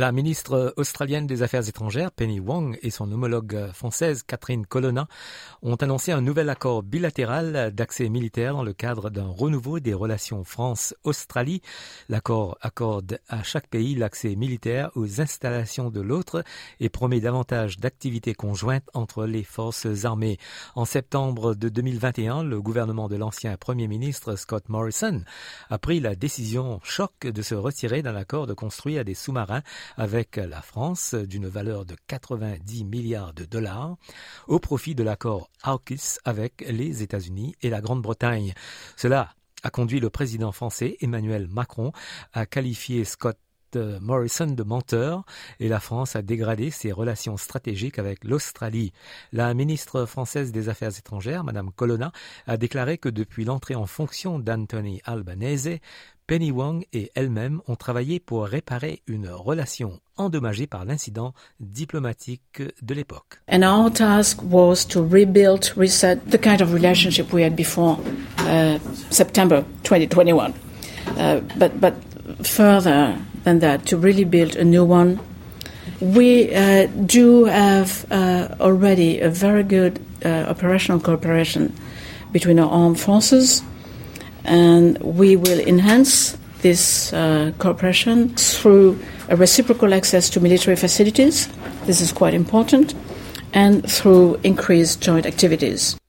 La ministre australienne des Affaires étrangères, Penny Wong, et son homologue française, Catherine Colonna, ont annoncé un nouvel accord bilatéral d'accès militaire dans le cadre d'un renouveau des relations France-Australie. L'accord accorde à chaque pays l'accès militaire aux installations de l'autre et promet davantage d'activités conjointes entre les forces armées. En septembre de 2021, le gouvernement de l'ancien Premier ministre Scott Morrison a pris la décision choc de se retirer d'un accord de construire des sous-marins avec la France d'une valeur de 90 milliards de dollars au profit de l'accord AUKUS avec les États-Unis et la Grande-Bretagne. Cela a conduit le président français Emmanuel Macron à qualifier Scott Morrison de menteur et la France a dégradé ses relations stratégiques avec l'Australie. La ministre française des Affaires étrangères, Madame Colonna, a déclaré que depuis l'entrée en fonction d'Anthony Albanese, Penny Wong et elle-même ont travaillé pour réparer une relation endommagée par l'incident diplomatique de l'époque. And our task was to rebuild, reset the kind of relationship we had before uh, September 2021. Uh, further than that, to really build a new one. We uh, do have uh, already a very good uh, operational cooperation between our armed forces and we will enhance this uh, cooperation through a reciprocal access to military facilities. This is quite important, and through increased joint activities.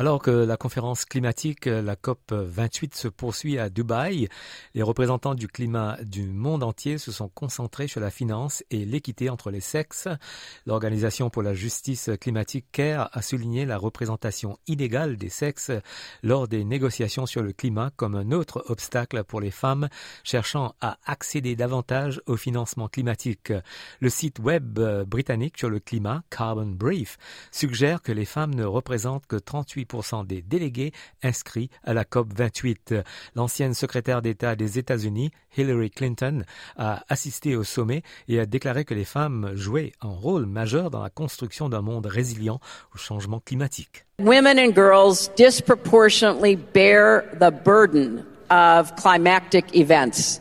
Alors que la conférence climatique, la COP 28, se poursuit à Dubaï, les représentants du climat du monde entier se sont concentrés sur la finance et l'équité entre les sexes. L'Organisation pour la justice climatique CARE a souligné la représentation inégale des sexes lors des négociations sur le climat comme un autre obstacle pour les femmes cherchant à accéder davantage au financement climatique. Le site web britannique sur le climat, Carbon Brief, suggère que les femmes ne représentent que 38 des délégués inscrits à la COP 28. L'ancienne secrétaire d'État des États-Unis, Hillary Clinton, a assisté au sommet et a déclaré que les femmes jouaient un rôle majeur dans la construction d'un monde résilient au changement climatique. Women and girls disproportionately bear the burden of climatic events.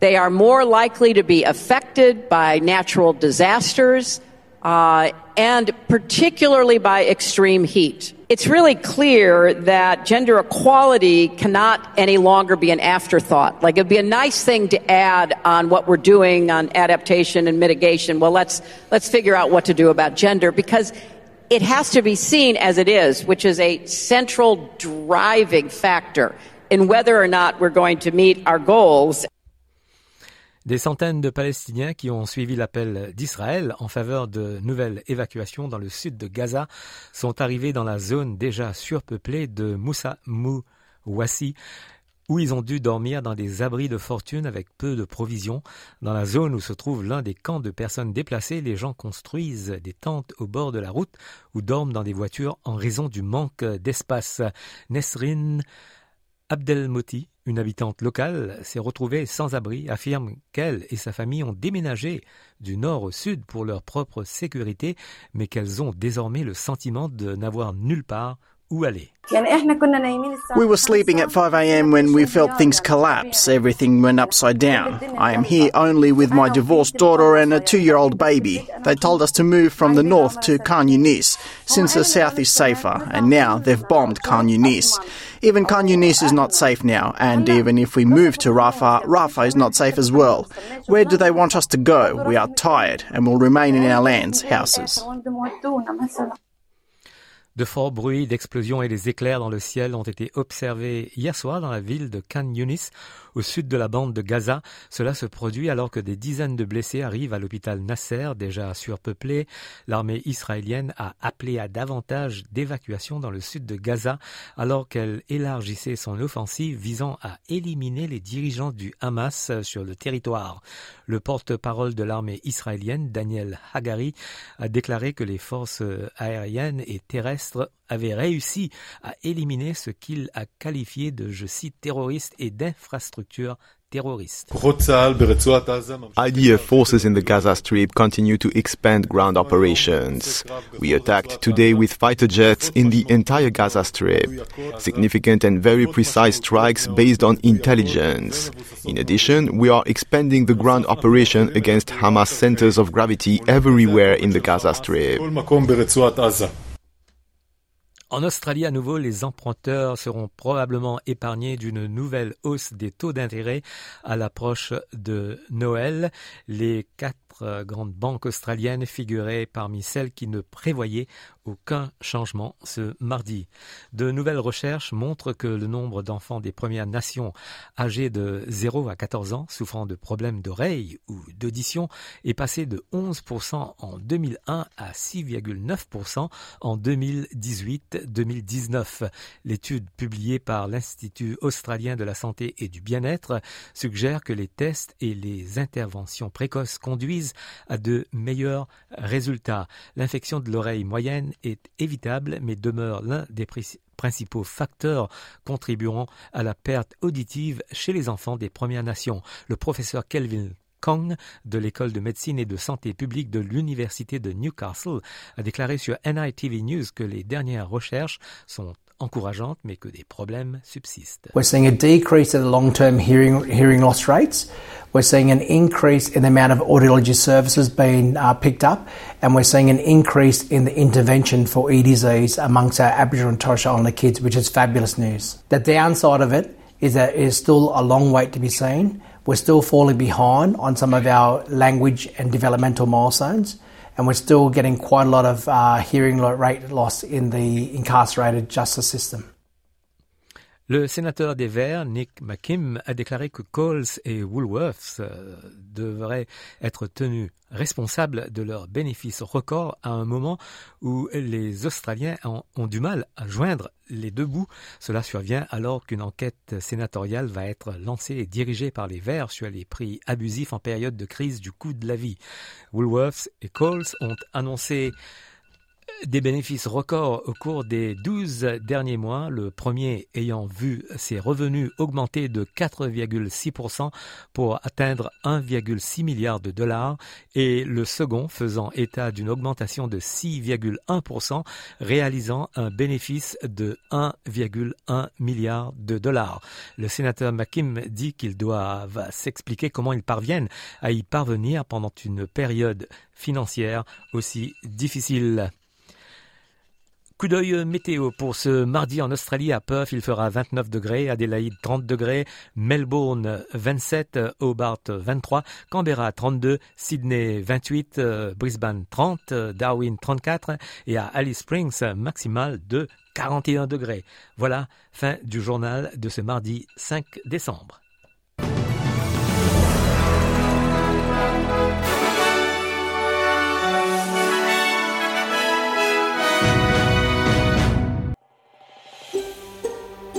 They are more likely to be affected by natural disasters uh, and particularly by extreme heat. It's really clear that gender equality cannot any longer be an afterthought. Like it'd be a nice thing to add on what we're doing on adaptation and mitigation. Well, let's, let's figure out what to do about gender because it has to be seen as it is, which is a central driving factor in whether or not we're going to meet our goals. Des centaines de Palestiniens qui ont suivi l'appel d'Israël en faveur de nouvelles évacuations dans le sud de Gaza sont arrivés dans la zone déjà surpeuplée de Moussa Mouwassi où ils ont dû dormir dans des abris de fortune avec peu de provisions. Dans la zone où se trouve l'un des camps de personnes déplacées, les gens construisent des tentes au bord de la route ou dorment dans des voitures en raison du manque d'espace. Nesrin Abdelmoti, une habitante locale, s'est retrouvée sans abri, affirme qu'elle et sa famille ont déménagé du nord au sud pour leur propre sécurité, mais qu'elles ont désormais le sentiment de n'avoir nulle part. We were sleeping at 5 a.m. when we felt things collapse. Everything went upside down. I am here only with my divorced daughter and a two year old baby. They told us to move from the north to Khan Yunis, since the south is safer, and now they've bombed Khan Yunis. Even Khan Yunis is not safe now, and even if we move to Rafah, Rafah is not safe as well. Where do they want us to go? We are tired and will remain in our lands, houses. De forts bruits d'explosions et des éclairs dans le ciel ont été observés hier soir dans la ville de Khan Yunis, au sud de la bande de Gaza. Cela se produit alors que des dizaines de blessés arrivent à l'hôpital Nasser, déjà surpeuplé. L'armée israélienne a appelé à davantage d'évacuations dans le sud de Gaza, alors qu'elle élargissait son offensive visant à éliminer les dirigeants du Hamas sur le territoire. Le porte-parole de l'armée israélienne, Daniel Hagari, a déclaré que les forces aériennes et terrestres avait réussi à éliminer ce qu'il a qualifié de, je cite, terroriste et d'infrastructures terroristes. IDF forces in the Gaza Strip continue to expand ground operations. We attacked today with fighter jets in the entire Gaza Strip. Significant and very precise strikes based on intelligence. In addition, we are expanding the ground operation against Hamas centers of gravity everywhere in the Gaza Strip. En Australie, à nouveau, les emprunteurs seront probablement épargnés d'une nouvelle hausse des taux d'intérêt à l'approche de Noël. Les quatre grandes banques australiennes figuraient parmi celles qui ne prévoyaient aucun changement ce mardi. De nouvelles recherches montrent que le nombre d'enfants des Premières Nations âgés de 0 à 14 ans souffrant de problèmes d'oreille ou d'audition est passé de 11% en 2001 à 6,9% en 2018-2019. L'étude publiée par l'Institut australien de la santé et du bien-être suggère que les tests et les interventions précoces conduisent à de meilleurs résultats. L'infection de l'oreille moyenne est évitable mais demeure l'un des principaux facteurs contribuant à la perte auditive chez les enfants des Premières Nations. Le professeur Kelvin Kong de l'école de médecine et de santé publique de l'université de Newcastle a déclaré sur NITV News que les dernières recherches sont encourageantes mais que des problèmes subsistent. We're seeing a decrease in the long-term hearing hearing loss rates. We're seeing an increase in the amount of audiology services being uh, picked up, and we're seeing an increase in the intervention for e disease amongst our Aboriginal and Torres Strait Islander kids, which is fabulous news. The downside of it is that it is still a long wait to be seen. We're still falling behind on some of our language and developmental milestones and we're still getting quite a lot of uh, hearing rate loss in the incarcerated justice system. Le sénateur des Verts, Nick McKim, a déclaré que Coles et Woolworths euh, devraient être tenus responsables de leurs bénéfices records à un moment où les Australiens ont, du mal à joindre les deux bouts. Cela survient alors qu'une enquête sénatoriale va être lancée et dirigée par les Verts sur les prix abusifs en période de crise du coût de la vie. Woolworths et Coles ont annoncé des bénéfices records au cours des 12 derniers mois, le premier ayant vu ses revenus augmenter de 4,6% pour atteindre 1,6 milliard de dollars et le second faisant état d'une augmentation de 6,1%, réalisant un bénéfice de 1,1 milliard de dollars. Le sénateur McKim dit qu'il doit s'expliquer comment ils parviennent à y parvenir pendant une période financière aussi difficile. Coup d'œil météo pour ce mardi en Australie à Perth, il fera 29 degrés, Adélaïde 30 degrés, Melbourne 27, Hobart 23, Canberra 32, Sydney 28, Brisbane 30, Darwin 34 et à Alice Springs maximal de 41 degrés. Voilà, fin du journal de ce mardi 5 décembre.